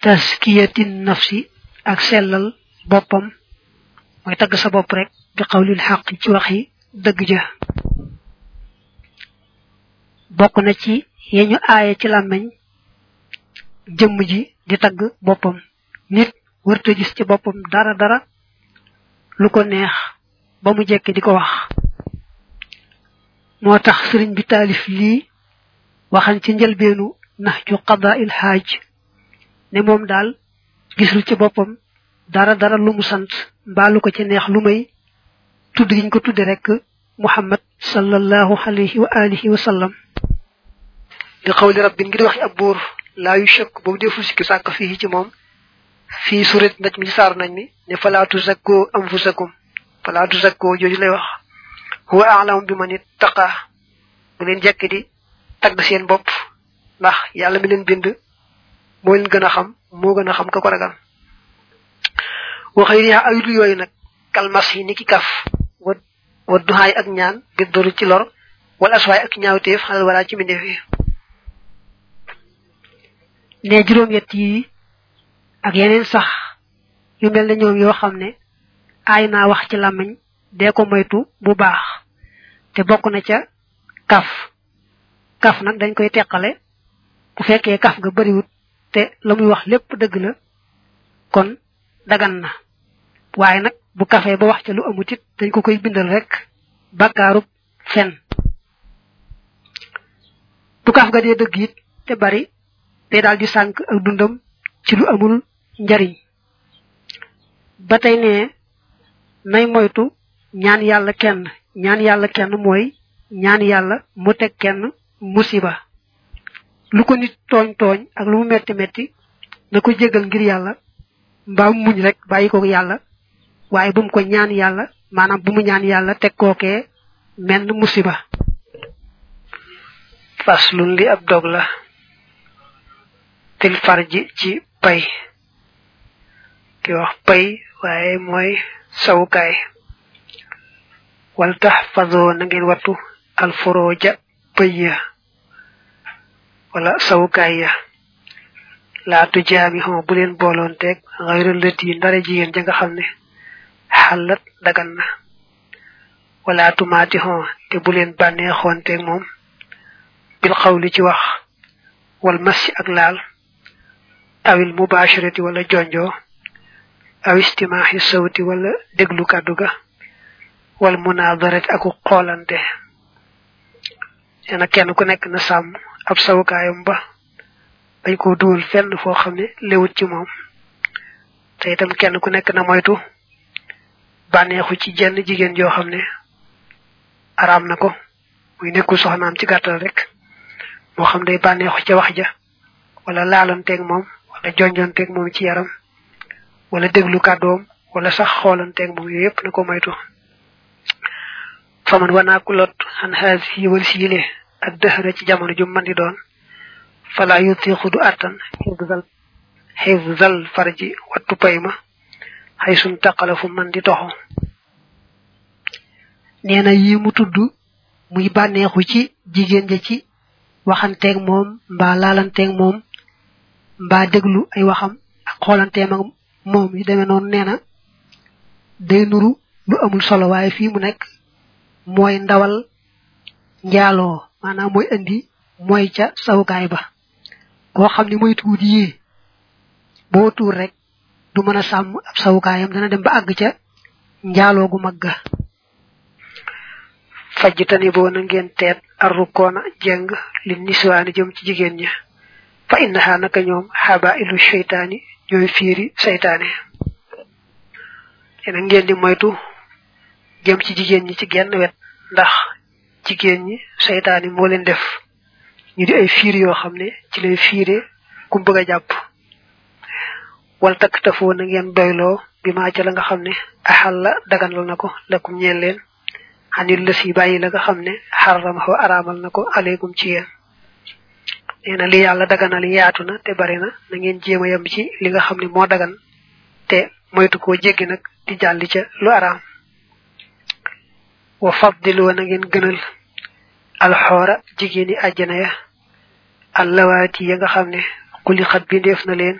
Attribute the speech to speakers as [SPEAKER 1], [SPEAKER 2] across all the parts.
[SPEAKER 1] taskiyati nafsi ak sellal boppam. Mooy tagg sa bopp rek bi xawlil xaq ci waxi dëgg ja. Bokk na ci yeñu aaye ci làmmeñ jëmm ji di tagg boppam. Nit wërta gis ci boppam dara dara lu ko neex ba mu jekki di ko wax. Moo tax sëriñ bi taalif lii waxan ci njëlbeenu nax ju qada il xaaj ne moom daal gisul ci boppam dara dara lu mu sant mbaa lu ko ci neex lu may tudd giñ ko tudde rek muhammad sallallahu alayhi wa alihi wa sallam. Li xawli rabbin ngir waxi ab buur laa yu chëkk boobu deful sikki sàkk fii ci moom. Fii surat naj mi ci saaru nañ mi ne falaatu zakkoo anfusakum falaatu zakkoo jooju lay wax. Huwa a'lamu bi man ittaqa bu leen jekk di tagg seen bopp ndax yàlla mi leen bind. Moo leen gën a xam moo gën a xam ka ko ragal. Waxëy riha ayudu yooyu nag kalmas yi ni ki kaf wa wa duhaay ak ñaan bi doru ci lor wala aswaay ak ñaawteef xalal wala ci mbindeef yi. Ne juróom yett yi ak yeneen sax yu mel ne ñoom yoo xam ne aay naa wax ci làmmiñ dee ko moytu bu baax te bokk na ca kaf. Kaf nag dañ koy teqale bu fekkee kaf nga bariwut te la muy wax lépp dëgg la kon dagan na. Waaye nag bu kafee ba wax ca lu amut it dañ ko koy bindal rek bàkkaarub fen. Bu kaf nga dee dëgg te bari te daal di sànk ak dundam ci lu amul njariñ. Ba tey ne nay moytu ñaan yàlla kenn. Ñaan yàlla kenn mooy ñaan yàlla mu teg kenn musiba lu ko nit tooñ tooñ ak lu metti metti na ko jégal ngir yàlla mbaa muñ rek bàyyi ko yàlla waaye bu mu ko ñaan yàlla maanaam bu mu ñaan yàlla teg kookee menn musiba. Faslun li ab dog la til farji ci pay. Ki wax pay waaye mooy sawukaay. Wal taxfadoo na ngeen wattu alforoja pëy ya wala sawukaay ya laatu jaami xon bu leen booloonteeg xayra lët yi ndara jigéen ja nga xam ne xalat dagan na wala tumaati xon te bu leen bànnee xoonteeg moom bil xawli ci wax wal massi ak laal awil mubasharati wala jonjo aw istimaahi sawti wala déglu kàddu ga wal munadarati aku xoolante neena kenn ku nekk na sàmm ab sawukaayam ba bañ ko duwal fenn foo xam ne lewut ci moom. Te itam kenn ku nekk na moytu bànneexu ci jenn jigéen joo xam ne araam na ko muy nekkul soxnaam ci gàttal rek moo xam day bànneexu ca wax ja wala laalanteeg moom wala jonjonteeg moom ci yaram wala déglu kàddoom wala sax xoolanteeg moom yooyu yépp na ko moytu. Faman wanaaku lot xan xaas yi wal ak dëxëra ci jamono ju man di doon fala yutiixu du attan. Xifzal. Farji wattu pay ma xay suñ taqala fu man di toxo. Nee na yi mu tudd muy bànneexu ci jigéen ja ci waxanteeg moom mbaa laalanteeg moom mbaa déglu ay waxam ak xoolanteem ak moom yi demee noonu nee na day nuru lu amul solo waaye fii mu nekk mooy ndawal njaaloo. Maanaam mooy indi mooy ca sawukaay ba. Koo xam ne mooy tuut yii tuur rek du mën sàmm ab sawukaayam dana dem ba àgg ca njaaloo gu mag ga. Fajj tani boo na ngeen teet jeng li niswaani jëm ci jigéen ña. Fa innaha naka ñoom xaba ilu seytaani ñooy fiiri seytaane. Yena ngeen di moytu jëm ci jigéen ñi ci genn wet ndax jigéen ñi seytaani moo leen def. Ñu di ay fiir yoo xam ne ci lay fiire ku bëgg a jàpp. Wal takk tafoo na ngeen doyloo bi maa ca la nga xam ne axal la daganal na ko lakum ñeen leen. Xanil la si bàyyi la nga xam ne xaramaxoo araamal na ko aleykum ci yéen. Nee na li yàlla daganal yaatu na te bari na na ngeen jéem a yem ci li nga xam ne moo dagan te moytu koo jéggi nag di jàlli ca lu araam. Wa faddiloo na ngeen gënal alxoora jigéeni àjjana ya allawaati ya nga xam ne xuli xat bindeef na leen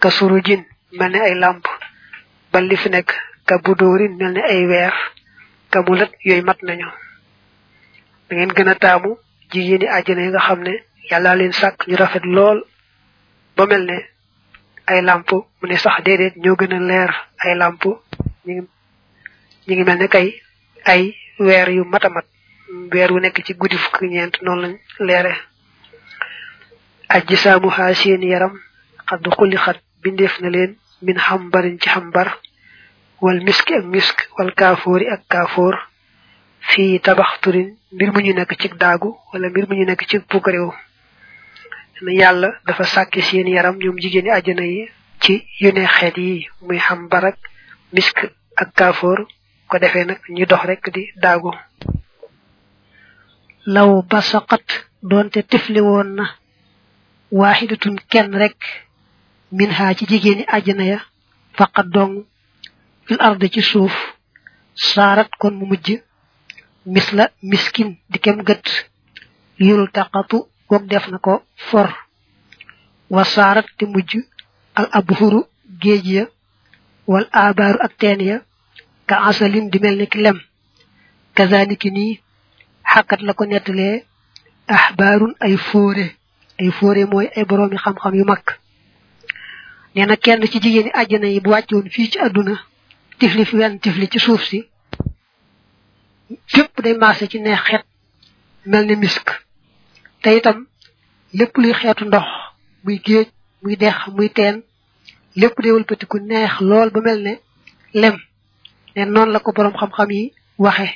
[SPEAKER 1] ka surujin mel ne ay lamp bal li fi nekk ka budóorin mel ay weer ka mulat yooyu mat nañu. Da ngeen gën a taamu jigéeni yi nga xam ne yàlla leen ñu rafet lool ba mel ay lamp mu ne sax déedéet leer ay lamp ñi ngi ñi mel kay ay weer yu mat a mat. Weer wu nekk ci guddi fukk ñeent noonu lañ leere. Ajji saamu xaa seen yaram xadd xulli xat bindeef na leen min xambarin ci xambar wal miski ak misk wal kaafoori ak kaafoor. Fii tabaxturin mbir mu ñu nekk ci daagu wala mbir mu ñu nekk ci pukaréew yàlla dafa sàkki seen yaram ñoom jigéeni àjjana yi ci yu ne xeet yi muy xambar ak misk ak kaafoor. Ko defee nag ñu dox rek di daagu.
[SPEAKER 2] Law basaqat doonte tifli woon na waaxidatun kenn rek min ha ci jigéeni àjjana ya faqat dong fil arde ci suuf saarat kon mu mujj misla miskin di kem gët yul taqatu goog def na ko for. Wa saarat te mujj al abhuru géej ya wal abaaru ak ka asalin di mel ni lem kazaniki nii xàkkat la ko nettalee axbaarun ay fóore ay fóore mooy ay boroomi xam-xam yu mag nee na kenn ci jigéeni àjjana yi bu wàccoon fii ci àdduna tifli fi wenn tifli ci suuf si fépp day maase ci neex xeet mel ni misk te itam lépp luy xeetu ndox muy géej muy dex muy teen lépp day wëlbatiku neex lool ba mel ne lem ne noonu la ko boroom xam-xam yi waxe.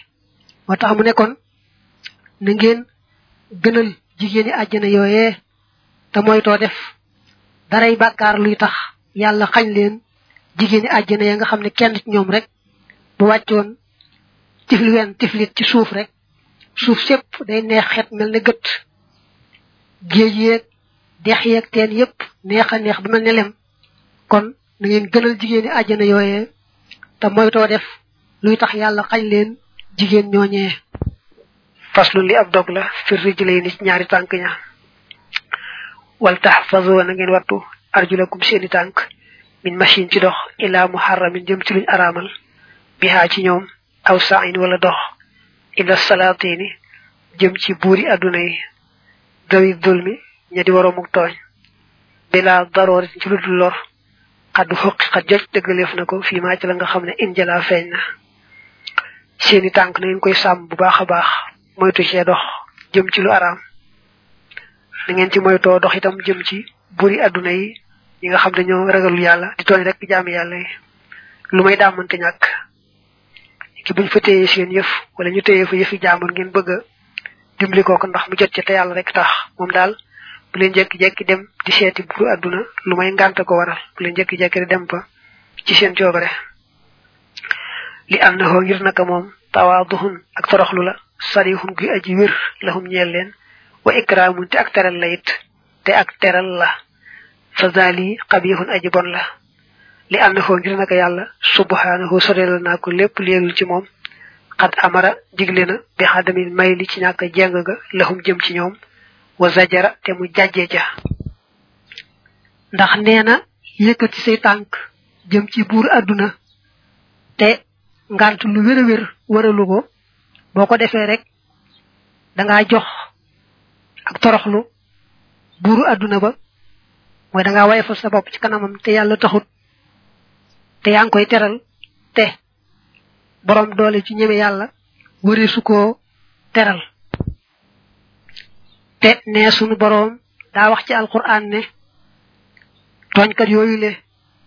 [SPEAKER 2] moo tax mu nekkoon na ngeen gënal jigéeni àjjana yooyee te moytoo def daray bàkkaar luy tax yàlla xañ leen jigéeni àjjana ya nga xam ne kenn ci ñoom rek bu wàccoon tifli wenn tiflit ci suuf rek. suuf sépp day neex xet mel ne gët. géej yeeg dex yeeg teen yépp neex a neex ba mel ne lem. kon na ngeen gënal jigéeni àjjana yooyee te moytoo def luy tax yàlla xañ leen jigéen ñooñee
[SPEAKER 1] faslu li ab dog la fir rijlay ni ñaari tànk ña. Wal tahfazu na ngeen wattu arjulakum seeni tànk min machine ci dox ila muharramin jëm ci luñ araamal bihaa ci ñoom aw sa'in wala dox ila salaatini jëm ci buuri àdduna yi. Dawi dulmi ña di waroomuk tooñ bila daroori ci lu dul lor. Xaddu xoqi xat joj dëggaleef na ko fii maa ci la nga xam ne injala feeñ na. Seeni tànk na ngeen koy sàmm bu baax a baax moytu cee dox jëm ci lu araam. Na ngeen ci moytoo dox itam jëm ci buri adduna yi ñi nga xam dañoo ragalul yàlla di tooñ rek jaami yàlla yi. Lu may daamante ñàkk ki buñ fa téyee seen yëf wala ñu téyee fa yëfi jaamur ngeen bëgg dimbali ndax mu jot ci rek tax bu leen jekki-jekki dem di seeti buru adduna lu may ngànte ko waral bu leen di dem fa ci seen coobare li am na ngir naka moom tawaaduhun ak toroxlu la sarihun guy aji wér lahum ñeel leen wa ikraamun te ak teral la it te ak teral la fa zali qabihun aji bon la li am na ngir naka yàlla subhanahu soreel naa ko lépp léegul ci moom xad amara digle na bi xadamin may li ci ñàkk jeng ga lahum jëm ci ñoom wa zajara te mu jàjje ja.
[SPEAKER 2] Ndax nee na yëkkati say tànk jëm ci buur àdduna te ngant lu wér a wér waralu ko. Boo ko defee rek dangaa jox ak toroxlu buuru àdduna ba. Mooy dangaa wayefal sa bopp ci kanamam te yàlla taxut. Te yaa ngi koy teral te borom doole ci ñeme yàlla wëree su teral te ne sunu boroom daa wax ci alquran ne tooñkat yooyu le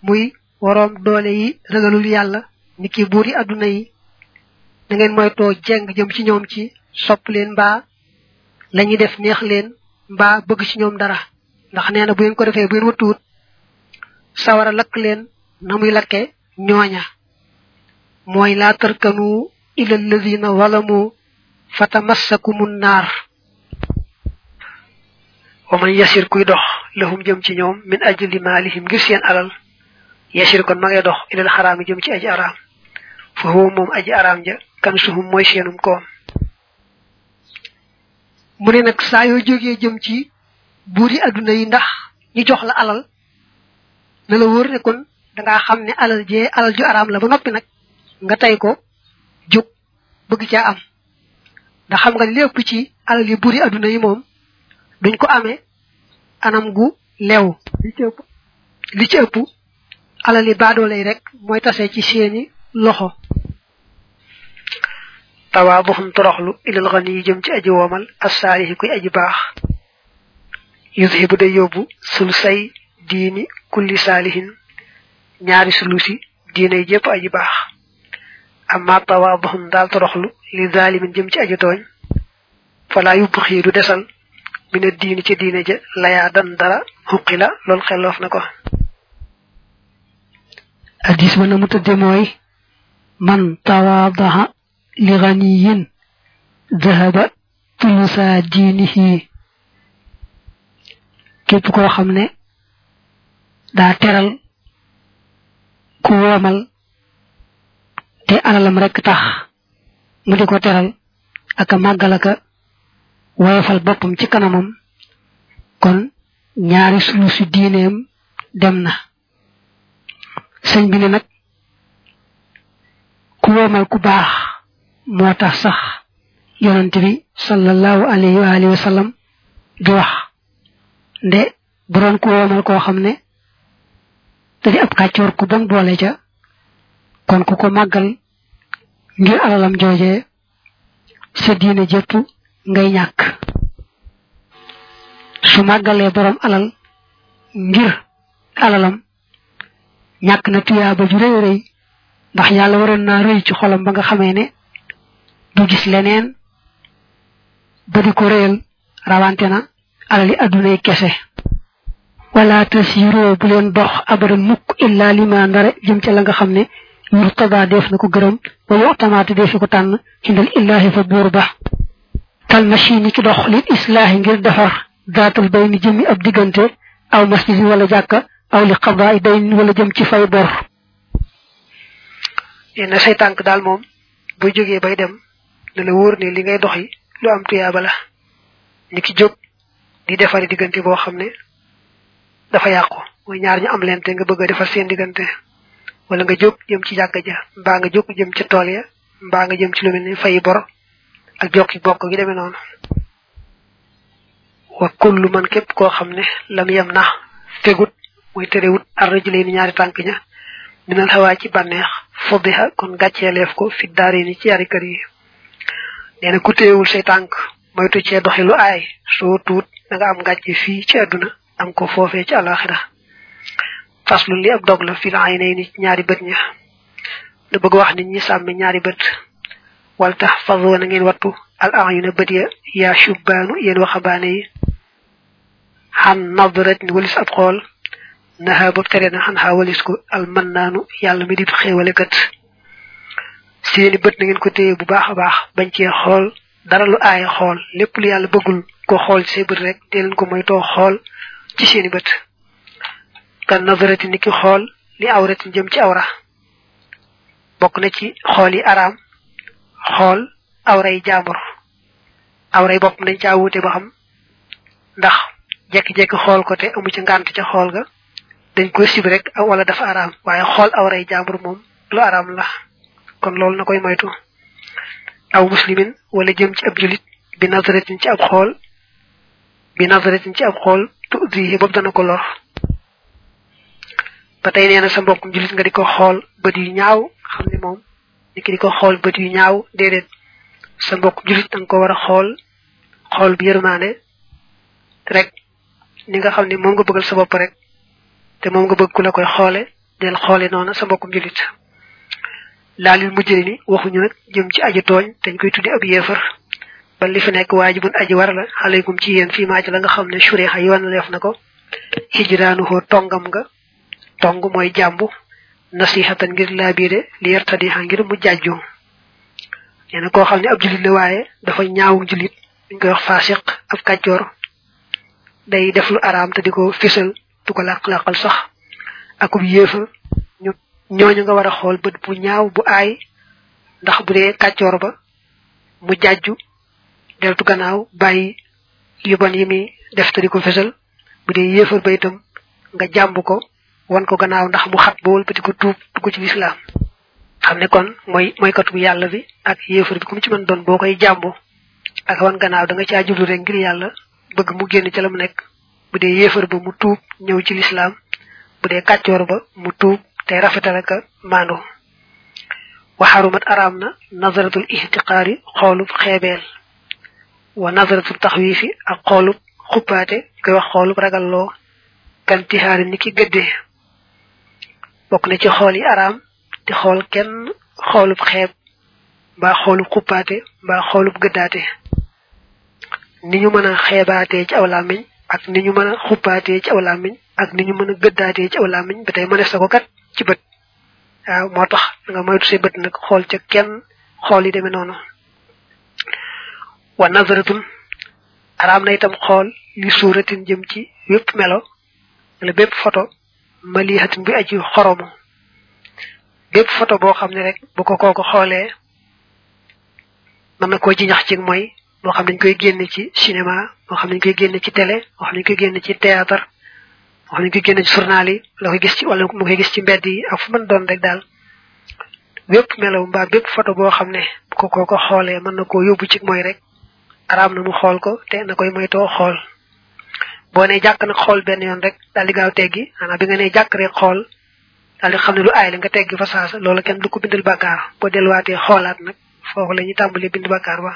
[SPEAKER 2] muy woroom doole yi ragalul yàlla ni ki buuri adduna yi da ngeen moytoo jeng jëm ci ñoom ci sopp leen mbaa lañuy def neex leen mbaa bëgg ci ñoom dara. Ndax nee na bu ngeen ko defee bu ngeen wëttuwut sawara lakk leen na muy lakke ñooña. Mooy laa tarkanu ila alladina zalamu fatamassakumun naar
[SPEAKER 1] wa man yasir kuy dox lahum jëm ci ñoom min ajli maalihim ngir seen alal. Yasir kon ma ngay dox ilal xaraami jëm ci aji fa huwa ja kan suhum mooy seenum koom.
[SPEAKER 2] Mu ne nag saa yoo jógee jëm ci buuri adduna yi ndax jox la alal na la wóor ne kon da ngaa xam ne alal jee alal ju araam la ba noppi nag nga ko jóg bëgg am. Ndax xam nga ci alal yi buri aduna yi duñ ko amee anam gu lew. Li ci ëpp. Li ci ëpp alal yi baadoole yi rek mooy tase ci seeni loxo.
[SPEAKER 1] Tawaabuhum toroxlu ilal xani yi jëm ci aji woomal assaalihi kuy aji baax. Yudhibu day yóbbu sul say diini kulli saalihin ñaari sulusi diine jépp aji baax. Amma tawaabuhum daal toroxlu li zalimin jëm ci aji tooñ. Fala yubbu xii du desal. Mina diini ci diine layaa dan dara xuqi la loolu na ko.
[SPEAKER 2] Addis ba na mu tëdde mooy man tawaadaha li ganiyin dahaba tulusa diinihi. Képp koo xam ne daa teral ku woomal te alalam rekk tax mu di ko teral aka màggal woyofal boppam ci kanamam. Kon ñaari sulu si diineem dem na. Sëñ bi ne nag ku woomal ku baax moo tax sax sallallahu alayhi wa alihi wa sallam wax. Nde bu doon ku woomal koo xam ne da di ab kàccoor ku bon boole ca kon ku ko màggal ngir alalam jooje sa diine jëpp ngay ñàkk. Su màggalee borom alal ngir alalam ñàkk na tuyaaba ju rëy rëy ndax yàlla waroon naa rëy ci xolam ba nga xamee ne du gis leneen ba di ko réyal rawante na alali addunay kese. Wala tasiroo bu leen dox abada mukk illa lima ndare jëm ca la nga xam ne murtada def na ko gërëm ba yoxtamaate defi ko tànn indal illahi fa buur ba. Kal machine ki dox lil islaahi ngir defar daatal bay ni jëmi ab diggante aw masjid wala jàkka aw li xabaay day wala jëm ci fay bor.
[SPEAKER 1] Yenn say tànk daal moom bu jógee bay dem ne la wóor ne li ngay doxi lu am tuyaaba la. Ni ki jóg di defari diggante boo xam ne dafa yàqu. Mooy ñaar ñu am lente nga bëgg defar seen diggante. Wala nga jóg jëm ci jàkka ja mbaa nga jóg jëm ci ya nga jëm ci lu mel ni fay bor ak jokki bokk gi demee noonu. Wa kullu man képp koo xam ne lam yem na fegut mooy terewut ar rajulay ni ñaari tànk ña minal xawaa ci bànneex fodiha kon gàcceeleef ko fi daari ni ci yari kër yi. Nee na ku say tànk moytu cee doxi lu aay soo tuut da nga am gàcce fii ci àdduna am ko foofee ci alaxira faslu li ab dog la fi la ay ñaari bët ña. Da bëgg wax nit ñi sàmmi ñaari bët. wal tahfazu na ngeen wattu al a'yuna badiya ya shubanu yen waxabane yi han nadrat walis ab xol naha bu tere na han ha walis ko al mannanu yalla mi di xewale kat seeni beut na ngeen ko teye bu baaxa baax bañ ci xol dara lu ay xol lepp lu yalla bëggul ko xol ci beut rek delen ko moy to xol ci seeni beut kan nadrati niki xol li awratin jëm ci awra bok na ci xol yi aram xool awray jaambur awray bopp dañ caa wuute ba xam ndax jekki-jekki xool ko te amu ci ngànt ca xool ga dañ ko sib rek wala dafa araam. Waaye xool awray jaambur moom lu araam la. Kon loolu na koy moytu. Aw muslimin wala jëm ci ab julit bi nazaratin ci ab xool bi nazaratin ci ab xool tuuti boobu dana ko lor. Ba tey nee na sa mbokkum julit nga di ko bët yu ñaaw xam ne moom ni ki di ko xool bët yu ñaaw déedéet. Sa mbokkum julit da nga ko war a xool xool bi yërmaande rek. Ni nga xam ne moom nga bëggal sa bopp rek te moom nga bëgg ku la koy xoole del xoole noonu sa mbokkum julit mujjëri ni waxuñu nag jëm ci aji tooñ dañ koy tuddi ab yéefar. Ba li fi nekk waajibun aji war la xaleykum ci yéen fii maa ci la nga xam ne suriha yoon leef na ko. Hijraanuhoo tongam nga. Tong mooy jàmbu nasihatan ngir laabiire li yartadiha ngir mu jàjju nee na koo xam ne ab julit la waaye dafa ñaawu julit ñu koy wax faasiq ab kàccoor. Day def lu araam te di ko fisal du ko làq-làqal sax. Akub yéefar ñu ñooñu nga war a xool bët bu ñaaw bu aay ndax bu dee kàccoor ba mu jàjju deltu gannaaw bàyyi yu bon yi muy def te di ko fesal bu dee yéefar ba itam nga jàmb ko wan ko gannaaw ndax mu xat ba wëlbati ko tuub dugg ci lislaam. Xam ne kon mooy mooy katu yàlla bi ak yéefar bi ku mu ci mën doon boo koy jàmbu ak wan gannaaw da nga caa jublu rek ngir yàlla bëgg mu génn ci la mu bu dee yéefar ba mu tuub ñëw ci lislaam bu dee kàccoor ba mu tuub te rafetal ak maandu. Waxarumat araam na nazaratul ihtiqaari xoolub xeebeel. Wa nazaratul taxwiifi ak xoolub xuppaate koy wax xoolub ragalloo bokk na ci xool yi araam di xool kenn xoolub xeeb mbaa xoolub xuppaate mbaa xoolub gëddaate. Ni ñu mën a xeebaatee ci aw làmmiñ ak ni ñu mën a xuppaatee ci aw làmmiñ ak ni ñu mën a gëddaatee ci aw làmmiñ ba tey mënees na ko kat ci bët. Waaw moo tax nga moytu say bët nag xool ca kenn xool yi demee noonu. Wa nazaratun araam na itam xool li suuratin jëm ci wépp melo wala bépp photo malihatin bi aji xoromu bépp photo boo xam ne rek bu ko kooku xoolee mën na koo jiñax ci mooy moo xam dañ koy génne ci cinéma moo xam dañ koy génne ci télé moo xam dañ koy génne ci théâtre moo xam dañ koy génne ci journal yi la koy gis ci wala koy gis ci mbedd yi ak fu mën doon rek daal. Bépp melaw mbaa bépp photo boo xam ne bu ko kooku xoolee mën na koo yóbbu ci mooy rek araam na mu xool ko te na koy moytoo xool. Boo ne jàkk nag xool benn yoon rek daal di gaaw teggi. Maanaam bi nga ne jàkk rek xool daal di xam ne lu aay la nga teggi fa saasa loolu kenn du ko bindal bàkkaar. Boo delluwaatee xoolaat nag foofu la ñuy tàmbalee bind bàkkaar ba.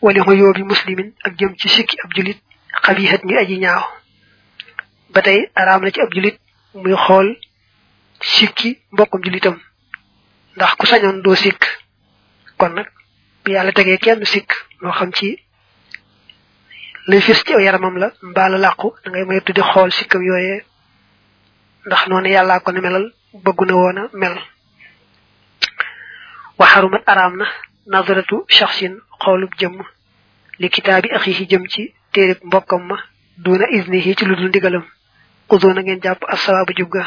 [SPEAKER 1] Wali xo yóobi muslimin ak jëm ci sikki ab julit ñu aji ñaaw. Ba tey araam na ci ab julit muy xool sikki mbokkum julitam ndax ku sañoon doo sikk. Kon nag bi yàlla tegee kenn sikk moo xam ci lay fis ci yaramam la mbaa la làqu da ngay may tuddi xool sikkam yooyee. Ndax noonu yàllaa ko ne melal bëggu na woon a mel. Waxarumat araam na nazaratu shaxsin xoolub jëmm. Li kitaabi axihi jëm ci téerib mbokkam ma duna isnihi ci lu dul ndigalam. Udo na ngeen jàpp asawaabu jub ga.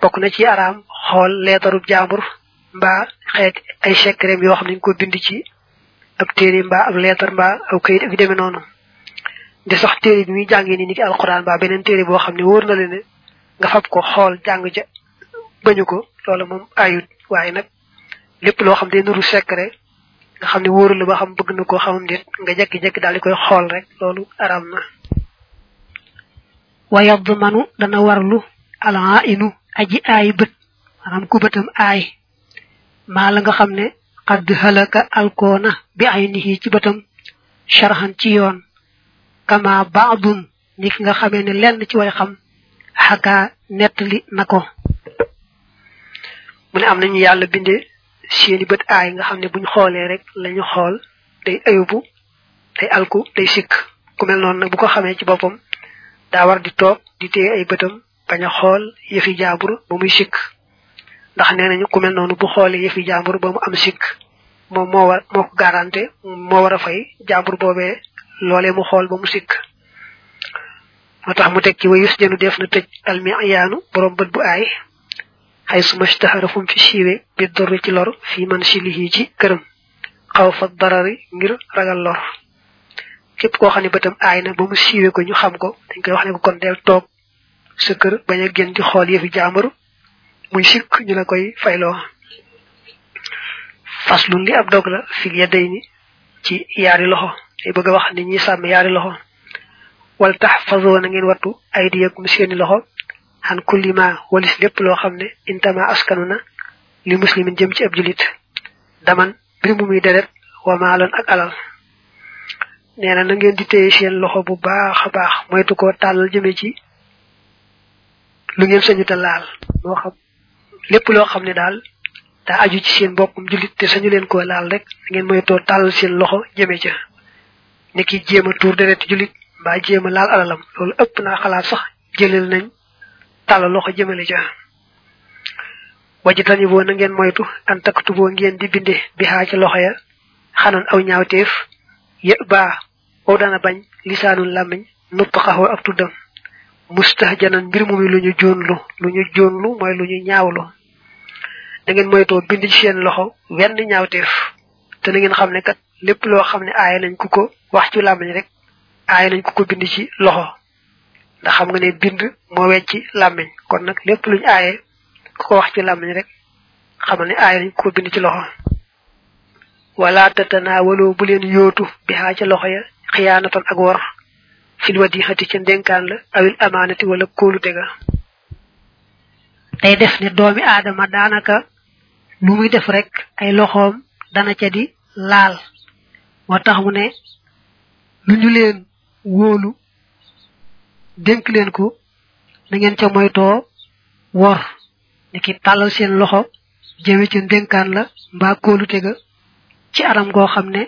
[SPEAKER 1] Bokk na ci araam xool leetarub jaambur mbaa xeet ay secret yoo xam téere mbaa ab leetar mbaa aw kayit ak demee noonu. Di sax téere bi muy jàngee ni ni ki alquran ba beneen téere boo xam ne wóor na le ne nga fab ko xool jàng ja bañu ko loolu moom ayut. Waaye nag lépp loo xam ne nuru secret nga xam ne wóoru la ba xam bëgg na koo xamam déet nga jekki-jekki daal di koy xool rek loolu araam na.
[SPEAKER 2] Wa yadmanu dana warlu ala inu aji aay bët maanaam ku bëtam aay. Maa la nga xam ne xadd halaka alkoona bi ay nihi ci bëtam sharhan ci yoon. Kama baadun ni ki nga xamee ne lenn ci way xam xakaa nettali na ko.
[SPEAKER 1] Mu ne am nañu yàlla bindee seeni bët aay nga xam ne buñ xoolee rek lañu xool day ayubu day alku day sikk. Ku mel noonu nag bu ko xamee ci boppam daa war di toog di téye ay bëtam bañ a xool yëfi jaambur ba muy sikk. Ndax nee nañu ku mel noonu bu xoolee yëfi jaambur ba mu am sikk moom moo war moo ko garanté moo war a fay jaambur boobee loolee mu xool ba mu sikk. Moo tax mu teg ci wayus jënu def na tëj almi yaanu borom bët bu aay. Xay suma stahara fum fi siiwe bi dorri ci lor fi man silihi ci këram. Xaw fa darari ngir ragal lor. Képp koo xam ne bëtam aay na ba mu siiwe ko ñu xam ko dañ koy wax ne ko kon del toog sa kër bañ a génn di xool yëfi jaambaru muy sikk ñu la koy fayloo. Faslun li ab dog la fil yaday ni ci yaari loxo. Day bëgg wax ni ñi sàmm yaari loxo. Wal tax fasoo na ngeen wattu ay di yëg mu seeni loxo. Xan kulli ma walis lépp loo xam ne intama askanu na li muslimin jëm ci ab julit daman bir mu deret wa maaloon ak alal. Nee na ngeen di téye seen loxo bu baax baax moytu ko tàllal jëme ci lu ngeen sañu ta laal. Moo xam lépp loo xam ne daal daa aju ci seen bokkum julit te sañu leen koo laal rek ngeen moytoo tàllal seen loxo jëme ca ni ki jéem a tuur julit mbaa jéem a laal alalam. Loolu ëpp naa xalaat sax jëlal nañ tàllal loxo jëmale ca. Wajitani boo na ngeen moytu an takkatu boo ngeen di binde bi xaa ca loxo ya xanan aw ñaawteef yë baa wow dana bañ lisaanul làmmiñ nupp xaxoo ak tuddam. Mustahjanan mbir mu mi lu ñu joonlu lu ñu joonlu mooy lu ñu ñaawlu. Da ngeen moytoo bind ci seen loxo wenn ñaawteef. Te na ngeen xam ne kat lépp loo xam ne aaya nañ ku ko wax ci làmmiñ rek aaya nañ ku ko bind ci loxo. Ndax xam nga ne bind moo wecci làmmiñ. Kon nag lépp luñ aaye ku ko wax ci làmmiñ rek xamal ne aaye nañ ko bind ci loxo. Wala tatanawalo bu leen yootu bi xaa loxo ya xiyaanatan ak wor. Fil wadixati ca ndenkaan la awil amaanati wala kóolute ga.
[SPEAKER 2] Day def ne doomi aadama daanaka lu muy def rek ay loxoom dana ca di laal. Moo tax mu ne lu ñu leen wóolu dénk leen ko na ngeen ca moytoo wor ni ki tàllal seen loxo jëme ca ndénkaan la mbaa kóolute ga ci anam goo xam ne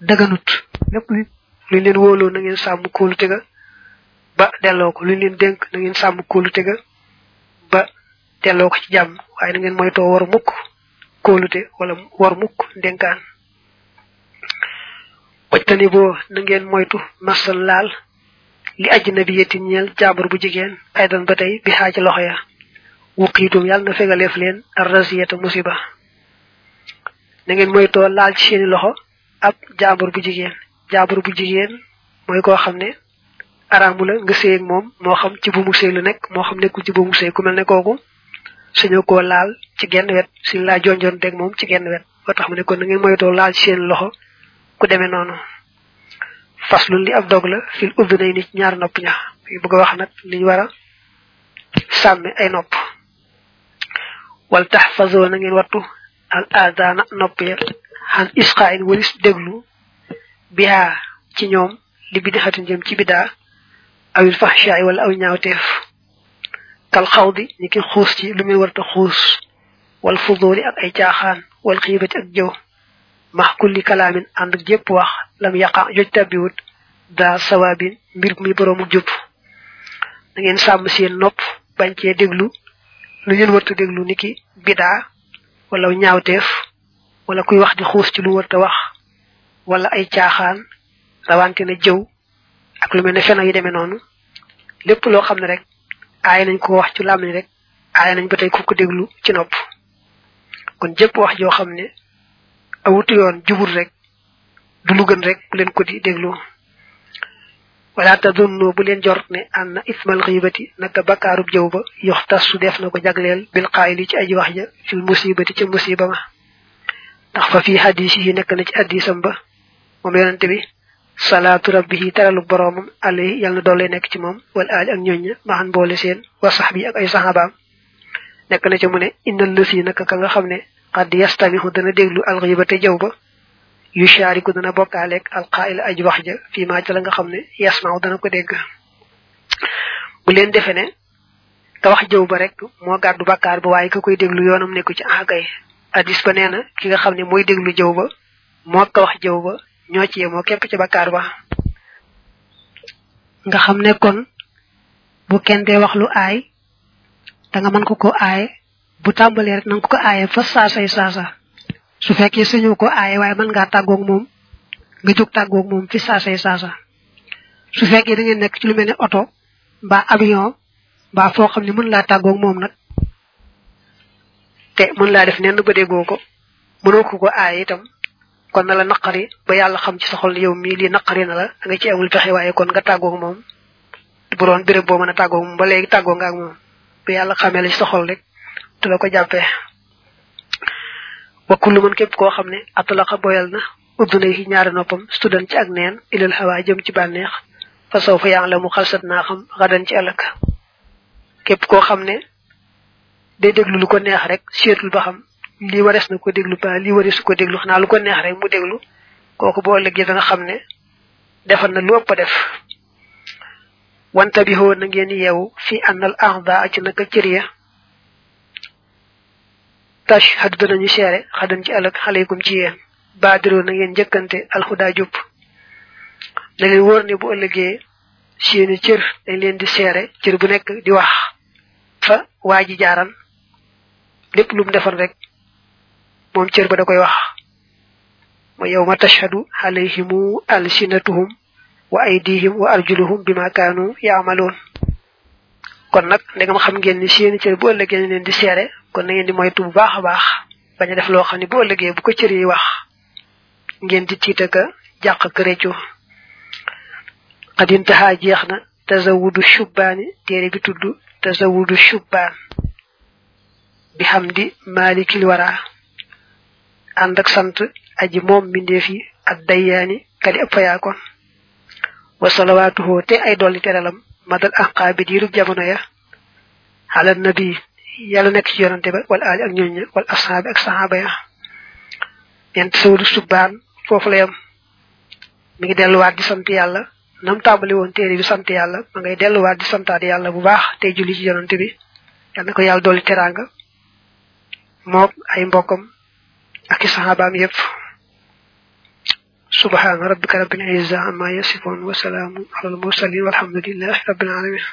[SPEAKER 2] daganut.
[SPEAKER 1] Lépp luñ leen wóoloo na ngeen sàmm kóolute ga ba delloo ko. Luñ leen dénk na ngeen sàmm kóolute ga ba delloo ko ci jàmm. Waaye na ngeen moytoo war mukk kóolute wala war mukk ndénkaan wajtani boo na ngeen moytu masal laal li ajnabi yetin ñeel jàmbur bu jigéen. Aydan ba tey bi xaaja loxo ya. Wuqiitum yàlla na fegaleef leen arrasiyata musiba na ngeen moytoo laal ci seeni loxo ab jàmbur bu jigéen. Jàmbur bu jigéen mooy koo xam ne la nga séy ak moom moo xam ci bu mu séy lu nekk moo xam nekkul ci bu mu séy. Ku mel ne kooku koo laal ci genn wet suñ laa jonjoon teg moom ci genn wet. Ba tax mu ne na ngeen laal ci seen loxo ku demee noonu faslun li ab dog la fil uddunay ñaar nopp ña yu bëgg wax nag liñ war a sàmmi ay nopp wal taxfazoo na ngeen wattu al aadaana nopp ya xan isqa in walis déglu bihaa ci ñoom li bi dixatin jëm ci bidaa awil fahshaay wala aw ñaawteef kal xawdi ni ki xuus ci lu muy warta xuus wal fudooli ak ay caaxaan wal xiibati ak jëw max kulli kalaamin ànd jépp wax lam yaqa joj tabbiwut daa sawaabin mbir mi boroomu jub. Da ngeen sàmm seen nopp bañ cee déglu lu ngeen warta déglu niki bidaa wala ñaawteef wala kuy wax di xuus ci lu warta wax wala ay caaxaan rawante na jëw ak lu mel ne feno yi demee noonu. Lépp loo xam ne rek aay nañ ko wax ci làmmiñ rek aay nañ ba tey ku ko déglu ci nopp. Kon jëpp wax joo xam ne awutu yoon jubul rek du lu gën rek bu leen ko di déglu. Wala tadunnu bu leen jort ne an ismal xibati naka bakkaarub jëw ba yox tas su def na ko jagleel bil qaayili ci aji wax ja fil musibati ca musiba ma. Ndax fa fii hadis yi nekk na ci addisam ba moom yonente bi salaatu rabbihi teralu boroomam alayhi yal na doole nekk ci moom wala aali ak ñooñ maxan boole seen wa sax bi ak ay saxaabaam. Nekk na mu ne innal lësi naka ka nga xam ne xad yastamihu dana déglu alxiba te jëw ba yu shaariku dana bokkaaleeg alqaila aj wax ja fii maa ca la nga xam ne yasmaaw dana ko dégg. Bu leen defe ne ka wax jëw ba rek moo gàddu bakkaar ba waaye ka koy déglu yoonam nekku ci axakay addis ba nee na ki nga xam ne mooy déglu jëw ba moo ka wax jëw ba ñoo ci yemoo képp ci bakkaar ba.
[SPEAKER 2] Nga xam ne kon bu kenn dee wax lu aay danga mën ko ko aaye bu tàmbalee rek nanga ko aaye fa saasay saasa su fekkee sañoo ko aaye waaye mën ngaa tàggoog moom nga jóg tàggoog moom fi saasay saasa su fekkee da ngeen nekk ci lu mel ne oto mbaa avion mbaa foo xam ne mën laa tàggoog moom nag
[SPEAKER 1] te mën laa def nenn ba déggoo ko mënoo ko ko aaye itam kon na la naqari ba yàlla xam ci sa xol yow mii lii naqari na la nga ci amul pexe waaye kon nga tàggoog moom. Bu doon béréb boo mën a tàggoog moom ba léegi tàggoo nga ak moom ba yàlla xamee la ci rek te la ko jàppee. Wa kullu man képp koo xam ne atlaqa boyal na udduna yi ñaari noppam studan ci ak neen ilal xawaa jëm ci bànneex fa saw fa yaa la mu xalsat naa xam xadan ci ëllëg. Képp koo xam ne day déglu lu ko neex rek seetul ba xam lii warees na ko déglu ba lii wareesu ko déglu xanaa lu ko neex rek mu déglu kooku boo ëllëgee dana xam ne defal na lu ëpp def. Wanta bi xoo na ngeen yeewu fi annal arda ci naka cër ya. Tashhadu danañu seere xadan ci ëllëg xaleykum ci yéen. Baadiroo na ngeen njëkkante alxudaa jub na leen wóor ne bu ëllëgee seeni cër dañ leen di seere cër bu nekk di wax. Fa waa ji jaaran lépp lu mu defal rek moom cër ba da koy wax. Ma yow ma tashhadu alayhimu alsinatuhum wa aydihim wa arjuluhum bima kaanu yaamaloon kon nag ndegam xam ngeen ni seeni cër bu ëllëgee leen di seere kon na ngeen di moytu bu baax a baax bañ a def loo xam ne boo ëllëgee bu ko cër wax ngeen di tiita ka jàq ka réccu xadintaxaa jeex na. Tazawudu shubbaani téere bi tudd tazawudu shubbaan bi hamdi malikil wara. Ànd ak sant aji moom mbindeef yi ak dayyaani kadi ëpp yaa kon wa salawaatuhu te ay dolli teralam madal aqaabi diirub jamono ya. Ala nabi. Yàlla nekk ci yonante ba wal aali ak ñooña wal ashaabi ak sahaaba ya. Ñent sawdu subbaan foofu la yam mi ngi delluwaat di sant yàlla. Nam tàmbali woon téere bi sant yàlla ma ngay delluwaat di santaat yàlla bu baax tey julli ci yonante bi. Yal na ko yàlla dolli teraanga. Moom ay mbokkam ak sahabaam yépp. Subhana rabbika rabbil izza amma yasifun wa salaamun alal mursalin walhamdulillahi rabbil alamin